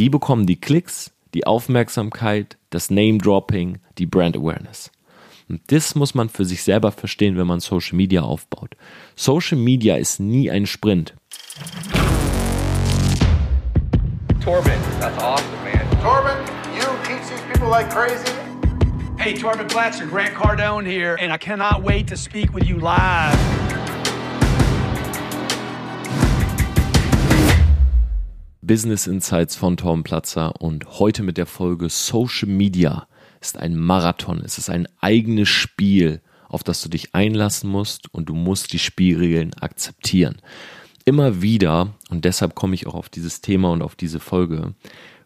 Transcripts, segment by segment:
Die bekommen die Klicks, die Aufmerksamkeit, das Name-Dropping, die Brand Awareness. Und das muss man für sich selber verstehen, wenn man Social Media aufbaut. Social Media ist nie ein Sprint. Torben, that's awesome, man. Torben, you teach these people like crazy. Hey, Torben Blatzer, Grant Cardone here, and I cannot wait to speak with you live. Business Insights von Tom Platzer und heute mit der Folge Social Media ist ein Marathon. Es ist ein eigenes Spiel, auf das du dich einlassen musst und du musst die Spielregeln akzeptieren. Immer wieder, und deshalb komme ich auch auf dieses Thema und auf diese Folge,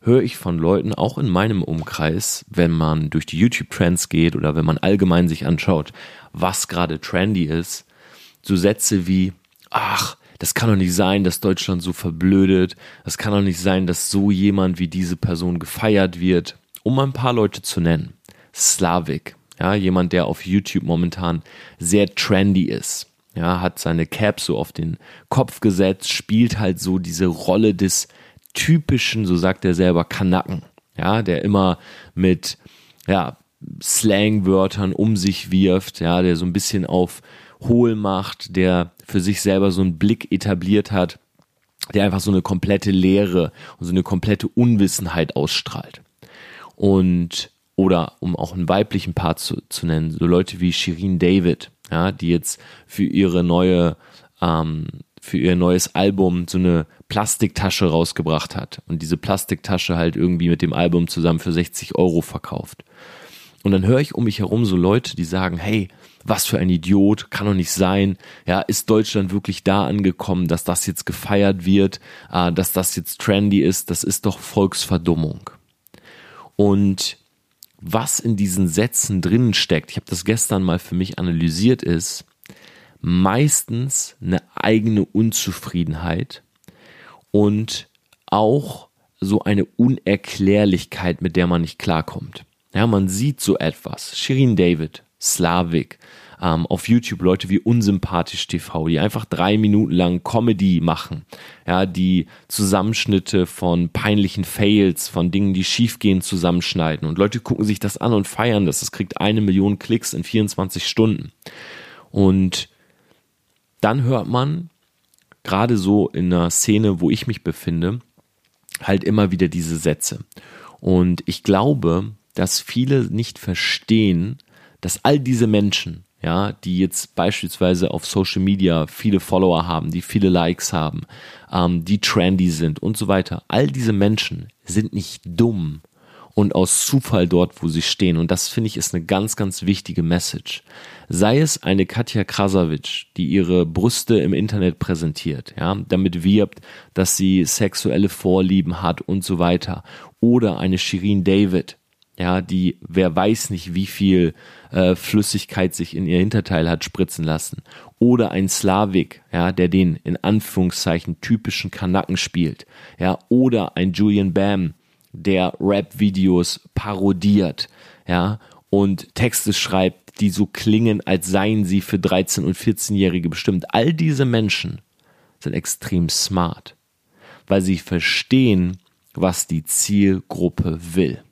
höre ich von Leuten, auch in meinem Umkreis, wenn man durch die YouTube-Trends geht oder wenn man allgemein sich anschaut, was gerade trendy ist, so Sätze wie, ach, das kann doch nicht sein, dass Deutschland so verblödet. Das kann doch nicht sein, dass so jemand wie diese Person gefeiert wird. Um ein paar Leute zu nennen. Slavik, ja, jemand, der auf YouTube momentan sehr trendy ist. Ja, hat seine Cap so auf den Kopf gesetzt, spielt halt so diese Rolle des typischen, so sagt er selber, Kanacken. Ja, der immer mit, ja, Slangwörtern um sich wirft, ja, der so ein bisschen auf hohl macht, der für sich selber so einen Blick etabliert hat, der einfach so eine komplette Leere und so eine komplette Unwissenheit ausstrahlt. Und, oder um auch einen weiblichen Part zu, zu nennen, so Leute wie Shirin David, ja, die jetzt für ihre neue, ähm, für ihr neues Album so eine Plastiktasche rausgebracht hat und diese Plastiktasche halt irgendwie mit dem Album zusammen für 60 Euro verkauft. Und dann höre ich um mich herum so Leute, die sagen, hey, was für ein Idiot, kann doch nicht sein. Ja, ist Deutschland wirklich da angekommen, dass das jetzt gefeiert wird, äh, dass das jetzt trendy ist? Das ist doch Volksverdummung. Und was in diesen Sätzen drinnen steckt, ich habe das gestern mal für mich analysiert, ist meistens eine eigene Unzufriedenheit und auch so eine Unerklärlichkeit, mit der man nicht klarkommt. Ja, man sieht so etwas. Shirin David, Slavik, ähm, auf YouTube Leute wie Unsympathisch TV, die einfach drei Minuten lang Comedy machen, ja, die Zusammenschnitte von peinlichen Fails, von Dingen, die schiefgehen, zusammenschneiden und Leute gucken sich das an und feiern das. Es kriegt eine Million Klicks in 24 Stunden. Und dann hört man, gerade so in einer Szene, wo ich mich befinde, halt immer wieder diese Sätze. Und ich glaube, dass viele nicht verstehen, dass all diese Menschen, ja, die jetzt beispielsweise auf Social Media viele Follower haben, die viele Likes haben, ähm, die trendy sind und so weiter, all diese Menschen sind nicht dumm und aus Zufall dort, wo sie stehen. Und das finde ich ist eine ganz, ganz wichtige Message. Sei es eine Katja Krasavic, die ihre Brüste im Internet präsentiert, ja, damit wirbt, dass sie sexuelle Vorlieben hat und so weiter. Oder eine Shirin David, ja, die wer weiß nicht, wie viel äh, Flüssigkeit sich in ihr Hinterteil hat spritzen lassen. Oder ein Slavik, ja, der den in Anführungszeichen typischen Kanaken spielt. Ja, oder ein Julian Bam, der Rap-Videos parodiert, ja, und Texte schreibt, die so klingen, als seien sie für 13- und 14-Jährige bestimmt. All diese Menschen sind extrem smart, weil sie verstehen, was die Zielgruppe will.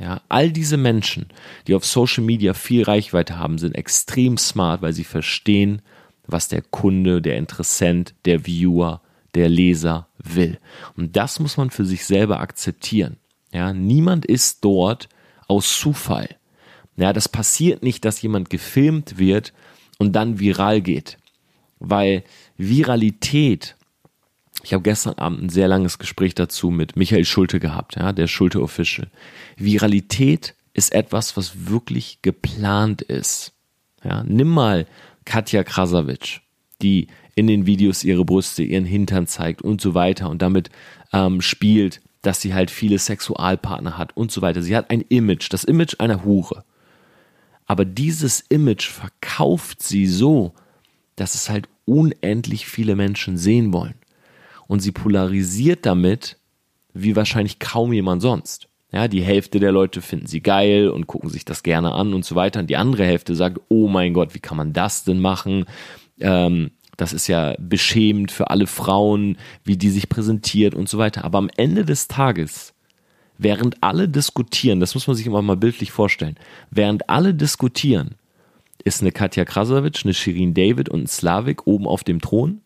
Ja, all diese Menschen, die auf Social Media viel Reichweite haben, sind extrem smart, weil sie verstehen, was der Kunde, der Interessent, der Viewer, der Leser will. Und das muss man für sich selber akzeptieren. Ja, niemand ist dort aus Zufall. Ja, das passiert nicht, dass jemand gefilmt wird und dann viral geht. Weil Viralität ich habe gestern Abend ein sehr langes Gespräch dazu mit Michael Schulte gehabt, ja, der Schulte Official. Viralität ist etwas, was wirklich geplant ist. Ja, nimm mal Katja Krasavic, die in den Videos ihre Brüste, ihren Hintern zeigt und so weiter und damit ähm, spielt, dass sie halt viele Sexualpartner hat und so weiter. Sie hat ein Image, das Image einer Hure. Aber dieses Image verkauft sie so, dass es halt unendlich viele Menschen sehen wollen und sie polarisiert damit wie wahrscheinlich kaum jemand sonst. Ja, die Hälfte der Leute finden sie geil und gucken sich das gerne an und so weiter. Und die andere Hälfte sagt, oh mein Gott, wie kann man das denn machen? Ähm, Das ist ja beschämend für alle Frauen, wie die sich präsentiert und so weiter. Aber am Ende des Tages, während alle diskutieren, das muss man sich immer mal bildlich vorstellen, während alle diskutieren, ist eine Katja Krasavic, eine Shirin David und ein Slavik oben auf dem Thron,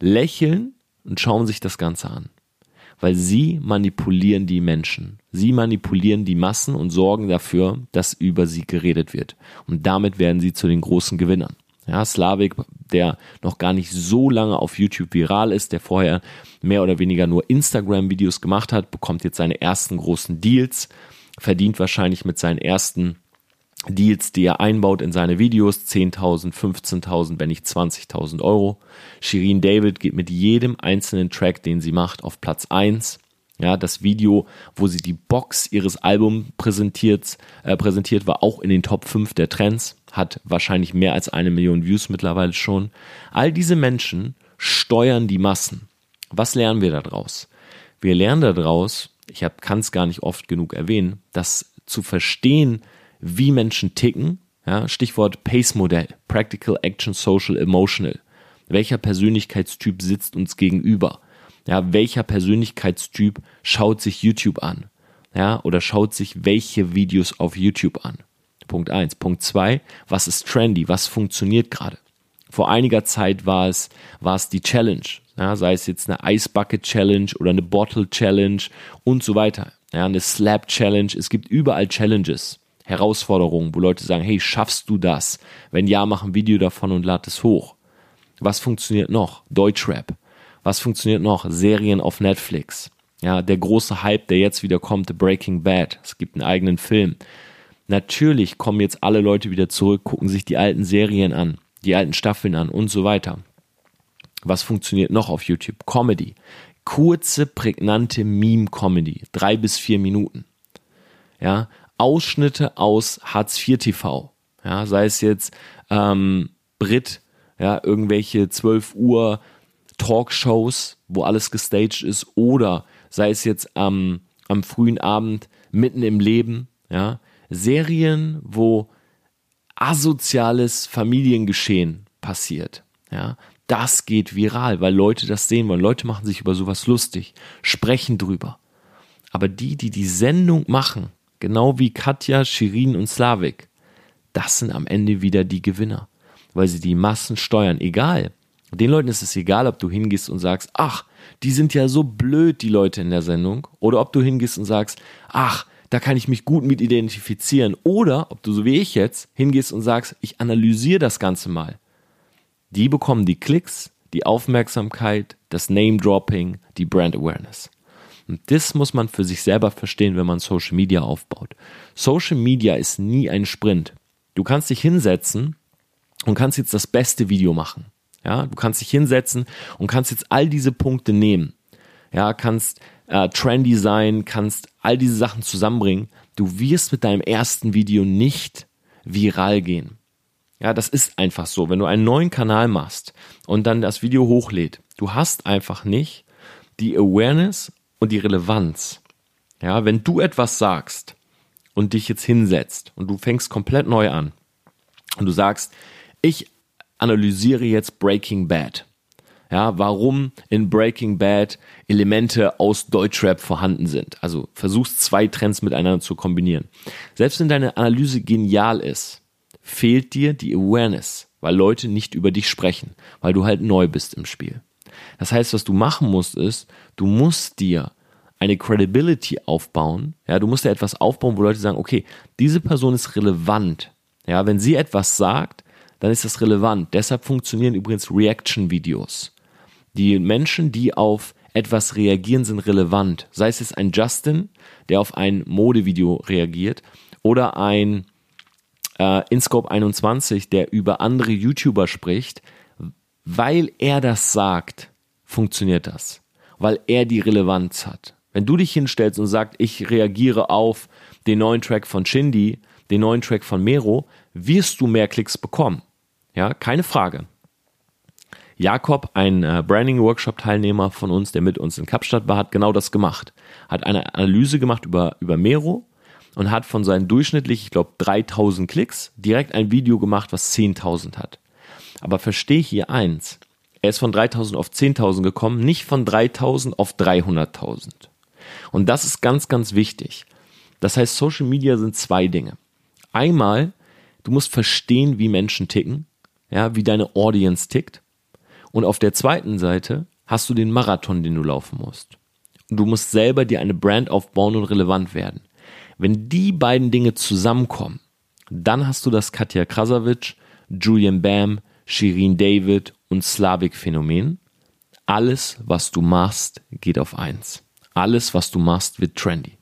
lächeln und schauen sich das Ganze an. Weil sie manipulieren die Menschen. Sie manipulieren die Massen und sorgen dafür, dass über sie geredet wird. Und damit werden sie zu den großen Gewinnern. Ja, Slavik, der noch gar nicht so lange auf YouTube viral ist, der vorher mehr oder weniger nur Instagram-Videos gemacht hat, bekommt jetzt seine ersten großen Deals, verdient wahrscheinlich mit seinen ersten Deals, die er einbaut in seine Videos, 10.000, 15.000, wenn nicht 20.000 Euro. Shirin David geht mit jedem einzelnen Track, den sie macht, auf Platz 1. Ja, das Video, wo sie die Box ihres Albums präsentiert, äh, präsentiert, war auch in den Top 5 der Trends, hat wahrscheinlich mehr als eine Million Views mittlerweile schon. All diese Menschen steuern die Massen. Was lernen wir daraus? Wir lernen daraus, ich kann es gar nicht oft genug erwähnen, dass zu verstehen, wie Menschen ticken, ja, Stichwort Pace-Modell, Practical Action Social Emotional. Welcher Persönlichkeitstyp sitzt uns gegenüber? Ja, welcher Persönlichkeitstyp schaut sich YouTube an? Ja, oder schaut sich welche Videos auf YouTube an? Punkt eins. Punkt zwei. was ist trendy? Was funktioniert gerade? Vor einiger Zeit war es, war es die Challenge. Ja, sei es jetzt eine Ice Bucket Challenge oder eine Bottle Challenge und so weiter. Ja, eine Slap Challenge. Es gibt überall Challenges, Herausforderungen, wo Leute sagen, hey, schaffst du das? Wenn ja, mach ein Video davon und lad es hoch. Was funktioniert noch? Deutschrap. Was funktioniert noch? Serien auf Netflix. Ja, der große Hype, der jetzt wieder kommt, Breaking Bad. Es gibt einen eigenen Film. Natürlich kommen jetzt alle Leute wieder zurück, gucken sich die alten Serien an, die alten Staffeln an und so weiter. Was funktioniert noch auf YouTube? Comedy. Kurze, prägnante Meme-Comedy. Drei bis vier Minuten. Ja, Ausschnitte aus Hartz IV TV. Ja, sei es jetzt ähm, Brit, ja, irgendwelche 12 Uhr Talkshows, wo alles gestaged ist, oder sei es jetzt am, am frühen Abend mitten im Leben, ja, Serien, wo asoziales Familiengeschehen passiert, ja, das geht viral, weil Leute das sehen wollen. Leute machen sich über sowas lustig, sprechen drüber. Aber die, die die Sendung machen, genau wie Katja, Shirin und Slavik, das sind am Ende wieder die Gewinner, weil sie die Massen steuern. Egal, den Leuten ist es egal, ob du hingehst und sagst, ach, die sind ja so blöd, die Leute in der Sendung. Oder ob du hingehst und sagst, ach, da kann ich mich gut mit identifizieren. Oder ob du so wie ich jetzt hingehst und sagst, ich analysiere das Ganze mal. Die bekommen die Klicks, die Aufmerksamkeit, das Name-Dropping, die Brand Awareness. Und das muss man für sich selber verstehen, wenn man Social Media aufbaut. Social Media ist nie ein Sprint. Du kannst dich hinsetzen und kannst jetzt das beste Video machen. Ja, du kannst dich hinsetzen und kannst jetzt all diese Punkte nehmen. Ja, kannst äh, trendy sein, kannst all diese Sachen zusammenbringen. Du wirst mit deinem ersten Video nicht viral gehen. Ja, das ist einfach so. Wenn du einen neuen Kanal machst und dann das Video hochlädt, du hast einfach nicht die Awareness und die Relevanz. Ja, wenn du etwas sagst und dich jetzt hinsetzt und du fängst komplett neu an und du sagst, ich analysiere jetzt Breaking Bad. Ja, warum in Breaking Bad Elemente aus Deutschrap vorhanden sind. Also versuchst zwei Trends miteinander zu kombinieren. Selbst wenn deine Analyse genial ist, fehlt dir die Awareness, weil Leute nicht über dich sprechen, weil du halt neu bist im Spiel. Das heißt, was du machen musst, ist, du musst dir eine Credibility aufbauen. Ja, du musst dir etwas aufbauen, wo Leute sagen, okay, diese Person ist relevant. Ja, wenn sie etwas sagt, dann ist das relevant. Deshalb funktionieren übrigens Reaction-Videos. Die Menschen, die auf etwas reagieren, sind relevant. Sei es jetzt ein Justin, der auf ein Modevideo reagiert, oder ein äh, InScope 21, der über andere YouTuber spricht, weil er das sagt, funktioniert das. Weil er die Relevanz hat. Wenn du dich hinstellst und sagst, ich reagiere auf den neuen Track von Shindy, den neuen Track von Mero, wirst du mehr Klicks bekommen. Ja, keine Frage. Jakob, ein äh, Branding-Workshop-Teilnehmer von uns, der mit uns in Kapstadt war, hat genau das gemacht. Hat eine Analyse gemacht über, über Mero und hat von seinen durchschnittlich, ich glaube, 3000 Klicks direkt ein Video gemacht, was 10.000 hat. Aber verstehe hier eins. Er ist von 3000 auf 10.000 gekommen, nicht von 3000 auf 300.000. Und das ist ganz, ganz wichtig. Das heißt, Social Media sind zwei Dinge. Einmal, du musst verstehen, wie Menschen ticken, ja, wie deine Audience tickt. Und auf der zweiten Seite hast du den Marathon, den du laufen musst. Und du musst selber dir eine Brand aufbauen und relevant werden. Wenn die beiden Dinge zusammenkommen, dann hast du das Katja Krasavic, Julian Bam, Shirin David und Slavik Phänomen. Alles, was du machst, geht auf eins. Alles, was du machst, wird trendy.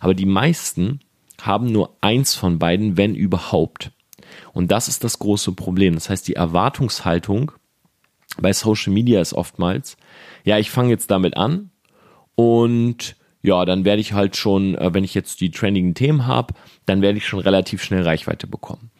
Aber die meisten haben nur eins von beiden, wenn überhaupt. Und das ist das große Problem. Das heißt, die Erwartungshaltung bei Social Media ist oftmals, ja, ich fange jetzt damit an und ja, dann werde ich halt schon, äh, wenn ich jetzt die trendigen Themen habe, dann werde ich schon relativ schnell Reichweite bekommen.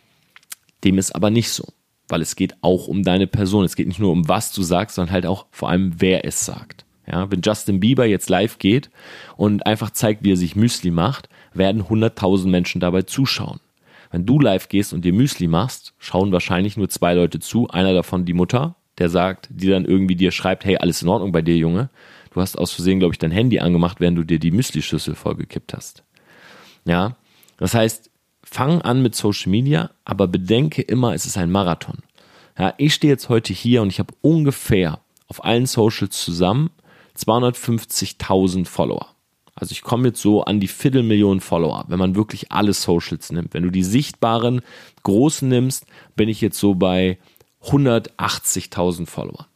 Dem ist aber nicht so, weil es geht auch um deine Person. Es geht nicht nur um was du sagst, sondern halt auch vor allem, wer es sagt. Ja, wenn Justin Bieber jetzt live geht und einfach zeigt, wie er sich Müsli macht, werden 100.000 Menschen dabei zuschauen. Wenn du live gehst und dir Müsli machst, schauen wahrscheinlich nur zwei Leute zu. Einer davon die Mutter, der sagt, die dann irgendwie dir schreibt, hey, alles in Ordnung bei dir, Junge. Du hast aus Versehen, glaube ich, dein Handy angemacht, während du dir die Müsli-Schüssel vollgekippt hast. Ja, das heißt, fang an mit Social Media, aber bedenke immer, es ist ein Marathon. Ja, ich stehe jetzt heute hier und ich habe ungefähr auf allen Socials zusammen 250.000 Follower. Also ich komme jetzt so an die Viertelmillion Follower, wenn man wirklich alle Socials nimmt. Wenn du die sichtbaren großen nimmst, bin ich jetzt so bei 180.000 Follower.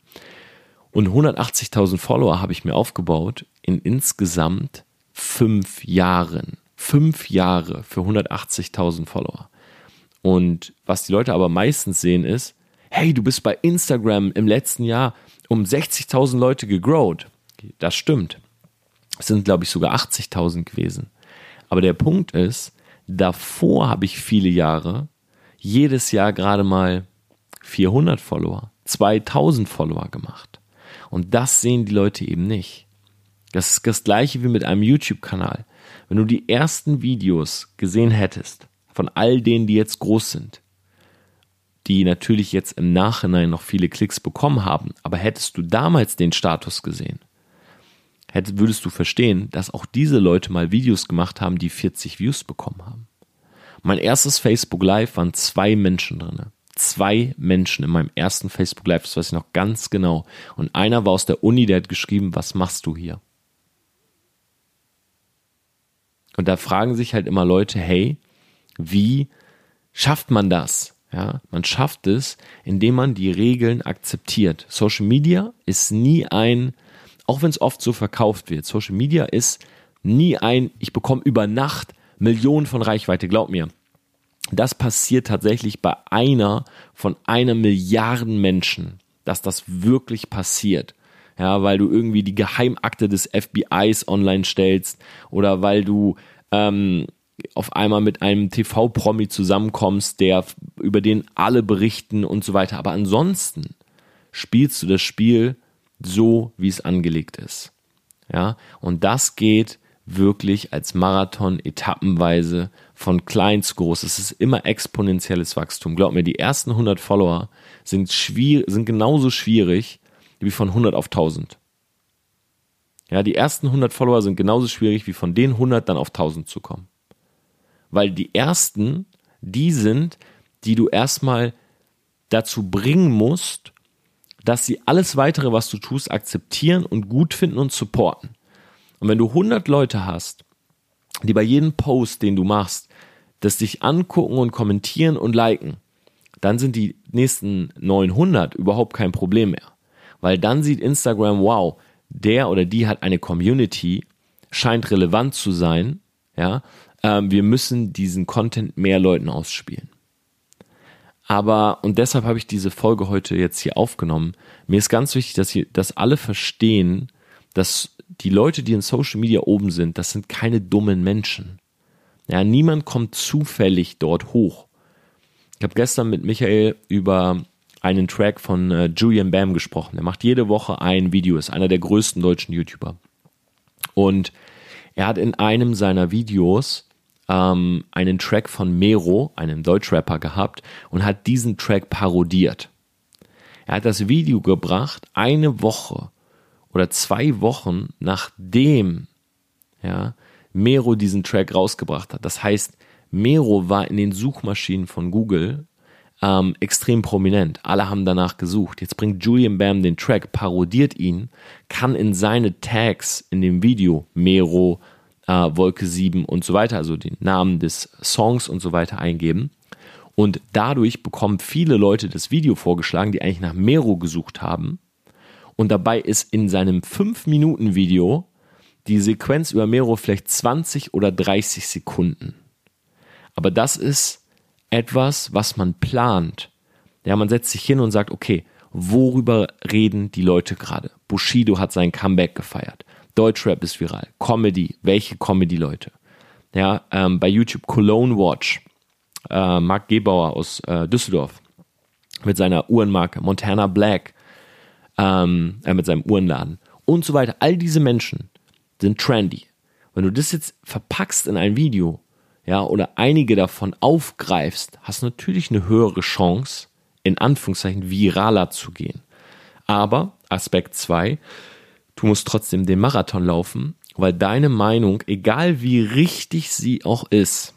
Und 180.000 Follower habe ich mir aufgebaut in insgesamt fünf Jahren. Fünf Jahre für 180.000 Follower. Und was die Leute aber meistens sehen ist, hey, du bist bei Instagram im letzten Jahr um 60.000 Leute gegrowt. Das stimmt. Es sind, glaube ich, sogar 80.000 gewesen. Aber der Punkt ist, davor habe ich viele Jahre jedes Jahr gerade mal 400 Follower, 2000 Follower gemacht. Und das sehen die Leute eben nicht. Das ist das gleiche wie mit einem YouTube-Kanal. Wenn du die ersten Videos gesehen hättest, von all denen, die jetzt groß sind, die natürlich jetzt im Nachhinein noch viele Klicks bekommen haben, aber hättest du damals den Status gesehen, hättest, würdest du verstehen, dass auch diese Leute mal Videos gemacht haben, die 40 Views bekommen haben. Mein erstes Facebook Live waren zwei Menschen drinne zwei Menschen in meinem ersten Facebook Live, das weiß ich noch ganz genau. Und einer war aus der Uni, der hat geschrieben, was machst du hier? Und da fragen sich halt immer Leute, hey, wie schafft man das? Ja, man schafft es, indem man die Regeln akzeptiert. Social Media ist nie ein, auch wenn es oft so verkauft wird, Social Media ist nie ein, ich bekomme über Nacht Millionen von Reichweite, glaub mir. Das passiert tatsächlich bei einer von einer Milliarden Menschen, dass das wirklich passiert. Ja, weil du irgendwie die Geheimakte des FBIs online stellst oder weil du ähm, auf einmal mit einem TV-Promi zusammenkommst, der über den alle berichten und so weiter. Aber ansonsten spielst du das Spiel so, wie es angelegt ist. Ja, und das geht wirklich als Marathon etappenweise von klein zu groß. Es ist immer exponentielles Wachstum. Glaub mir, die ersten 100 Follower sind, schwierig, sind genauso schwierig wie von 100 auf 1000. Ja, die ersten 100 Follower sind genauso schwierig wie von den 100 dann auf 1000 zu kommen. Weil die ersten, die sind, die du erstmal dazu bringen musst, dass sie alles weitere, was du tust, akzeptieren und gut finden und supporten. Und wenn du 100 Leute hast, die bei jedem Post, den du machst, das dich angucken und kommentieren und liken, dann sind die nächsten 900 überhaupt kein Problem mehr. Weil dann sieht Instagram, wow, der oder die hat eine Community, scheint relevant zu sein, ja, ähm, wir müssen diesen Content mehr Leuten ausspielen. Aber, und deshalb habe ich diese Folge heute jetzt hier aufgenommen, mir ist ganz wichtig, dass, hier, dass alle verstehen, dass die Leute, die in Social Media oben sind, das sind keine dummen Menschen. Ja, niemand kommt zufällig dort hoch. Ich habe gestern mit Michael über einen Track von äh, Julian Bam gesprochen. Er macht jede Woche ein Video, ist einer der größten deutschen YouTuber. Und er hat in einem seiner Videos ähm, einen Track von Mero, einem Deutschrapper, gehabt und hat diesen Track parodiert. Er hat das Video gebracht eine Woche oder zwei Wochen nachdem ja, Mero diesen Track rausgebracht hat. Das heißt, Mero war in den Suchmaschinen von Google ähm, extrem prominent. Alle haben danach gesucht. Jetzt bringt Julian Bam den Track, parodiert ihn, kann in seine Tags in dem Video Mero, äh, Wolke 7 und so weiter, also den Namen des Songs und so weiter eingeben. Und dadurch bekommen viele Leute das Video vorgeschlagen, die eigentlich nach Mero gesucht haben. Und dabei ist in seinem 5-Minuten-Video die Sequenz über Mero vielleicht 20 oder 30 Sekunden. Aber das ist etwas, was man plant. Ja, man setzt sich hin und sagt, okay, worüber reden die Leute gerade? Bushido hat sein Comeback gefeiert. Deutschrap ist viral. Comedy, welche Comedy-Leute? Ja, ähm, bei YouTube Cologne Watch, äh, Marc Gebauer aus äh, Düsseldorf mit seiner Uhrenmarke, Montana Black, ähm, äh, mit seinem Uhrenladen und so weiter. All diese Menschen sind trendy. Wenn du das jetzt verpackst in ein Video, ja, oder einige davon aufgreifst, hast du natürlich eine höhere Chance, in Anführungszeichen viraler zu gehen. Aber Aspekt 2, du musst trotzdem den Marathon laufen, weil deine Meinung, egal wie richtig sie auch ist,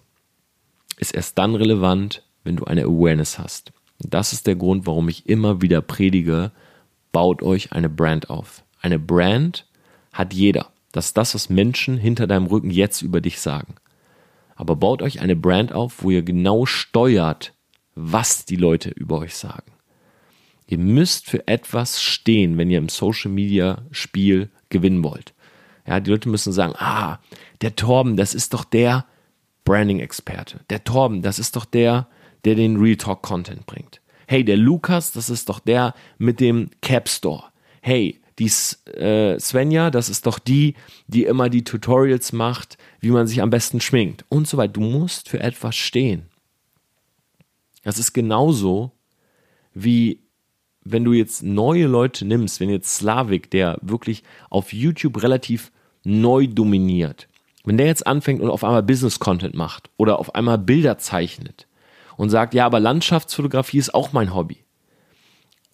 ist erst dann relevant, wenn du eine Awareness hast. Das ist der Grund, warum ich immer wieder predige, baut euch eine Brand auf. Eine Brand hat jeder. Das ist das, was Menschen hinter deinem Rücken jetzt über dich sagen. Aber baut euch eine Brand auf, wo ihr genau steuert, was die Leute über euch sagen. Ihr müsst für etwas stehen, wenn ihr im Social Media Spiel gewinnen wollt. Ja, die Leute müssen sagen, ah, der Torben, das ist doch der Branding-Experte. Der Torben, das ist doch der, der den Real Talk Content bringt. Hey, der Lukas, das ist doch der mit dem Cap Store. Hey, die äh, Svenja, das ist doch die, die immer die Tutorials macht, wie man sich am besten schminkt und so weiter. Du musst für etwas stehen. Das ist genauso wie wenn du jetzt neue Leute nimmst, wenn jetzt Slavik, der wirklich auf YouTube relativ neu dominiert, wenn der jetzt anfängt und auf einmal Business Content macht oder auf einmal Bilder zeichnet und sagt, ja, aber Landschaftsfotografie ist auch mein Hobby.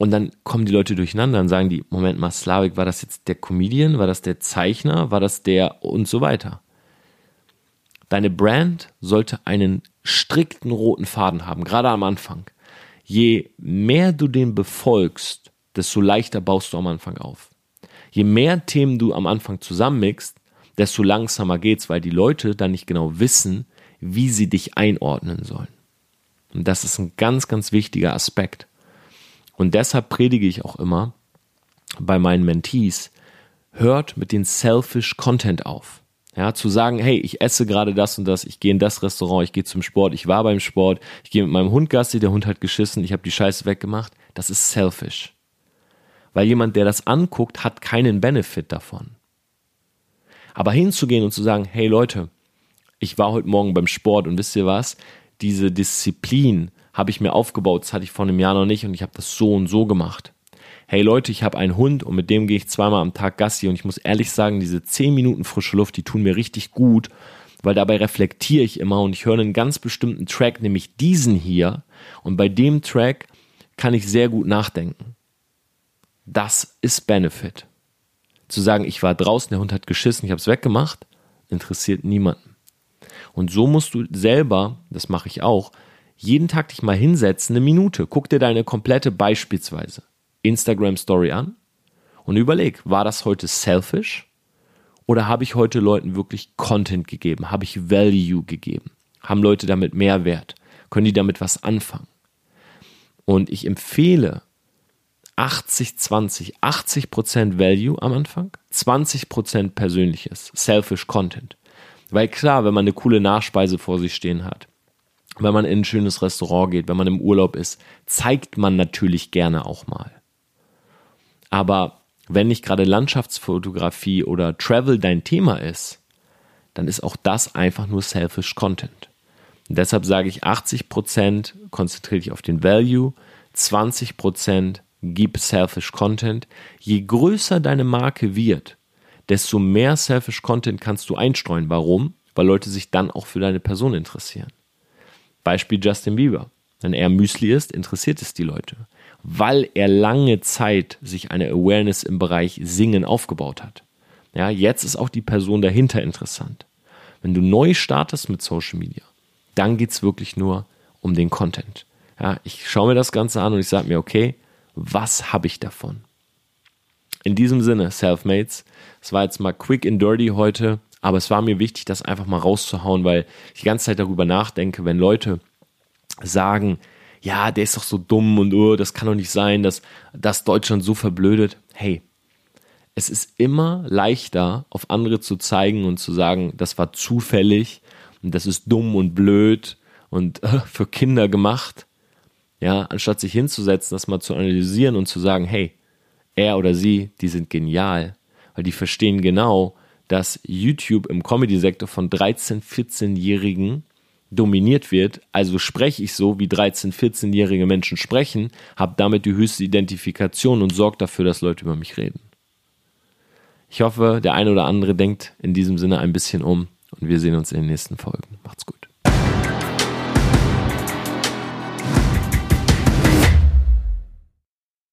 Und dann kommen die Leute durcheinander und sagen die, Moment mal, Slavik, war das jetzt der Comedian? War das der Zeichner? War das der und so weiter? Deine Brand sollte einen strikten roten Faden haben, gerade am Anfang. Je mehr du den befolgst, desto leichter baust du am Anfang auf. Je mehr Themen du am Anfang zusammenmixst, desto langsamer geht's, weil die Leute dann nicht genau wissen, wie sie dich einordnen sollen. Und das ist ein ganz, ganz wichtiger Aspekt. Und deshalb predige ich auch immer bei meinen Mentees, hört mit den selfish Content auf. Ja, zu sagen, hey, ich esse gerade das und das, ich gehe in das Restaurant, ich gehe zum Sport, ich war beim Sport, ich gehe mit meinem Hund Gassi, der Hund hat geschissen, ich habe die Scheiße weggemacht, das ist selfish. Weil jemand, der das anguckt, hat keinen Benefit davon. Aber hinzugehen und zu sagen, hey Leute, ich war heute Morgen beim Sport und wisst ihr was? Diese Disziplin habe ich mir aufgebaut, das hatte ich vor einem Jahr noch nicht und ich habe das so und so gemacht hey Leute, ich habe einen Hund und mit dem gehe ich zweimal am Tag Gassi und ich muss ehrlich sagen, diese zehn Minuten frische Luft, die tun mir richtig gut, weil dabei reflektiere ich immer und ich höre einen ganz bestimmten Track, nämlich diesen hier und bei dem Track kann ich sehr gut nachdenken. Das ist Benefit. Zu sagen, ich war draußen, der Hund hat geschissen, ich habe es weggemacht, interessiert niemanden. Und so musst du selber, das mache ich auch, jeden Tag dich mal hinsetzen, eine Minute. Guck dir deine komplette beispielsweise Instagram Story an und überleg, war das heute selfish oder habe ich heute Leuten wirklich Content gegeben? Habe ich Value gegeben? Haben Leute damit Mehrwert? Können die damit was anfangen? Und ich empfehle 80, 20, 80% Value am Anfang, 20% persönliches, selfish Content. Weil klar, wenn man eine coole Nachspeise vor sich stehen hat, wenn man in ein schönes Restaurant geht, wenn man im Urlaub ist, zeigt man natürlich gerne auch mal. Aber wenn nicht gerade Landschaftsfotografie oder Travel dein Thema ist, dann ist auch das einfach nur selfish Content. Und deshalb sage ich 80% konzentriere dich auf den Value, 20% gib selfish Content. Je größer deine Marke wird, desto mehr selfish Content kannst du einstreuen. Warum? Weil Leute sich dann auch für deine Person interessieren. Beispiel Justin Bieber. wenn er Müsli isst, interessiert es die Leute, weil er lange Zeit sich eine Awareness im Bereich Singen aufgebaut hat. Ja, jetzt ist auch die Person dahinter interessant. Wenn du neu startest mit Social Media, dann geht es wirklich nur um den Content. Ja, ich schaue mir das Ganze an und ich sage mir, okay, was habe ich davon? In diesem Sinne, Selfmates, es war jetzt mal quick and dirty heute, aber es war mir wichtig, das einfach mal rauszuhauen, weil ich die ganze Zeit darüber nachdenke, wenn Leute sagen, ja, der ist doch so dumm und oh, das kann doch nicht sein, dass, dass Deutschland so verblödet. Hey, es ist immer leichter, auf andere zu zeigen und zu sagen, das war zufällig und das ist dumm und blöd und äh, für Kinder gemacht. Ja, anstatt sich hinzusetzen, das mal zu analysieren und zu sagen, hey, er oder sie, die sind genial, weil die verstehen genau, dass YouTube im Comedy-Sektor von 13-, 14-Jährigen dominiert wird, also spreche ich so, wie 13-, 14-jährige Menschen sprechen, habe damit die höchste Identifikation und sorge dafür, dass Leute über mich reden. Ich hoffe, der eine oder andere denkt in diesem Sinne ein bisschen um und wir sehen uns in den nächsten Folgen. Macht's gut.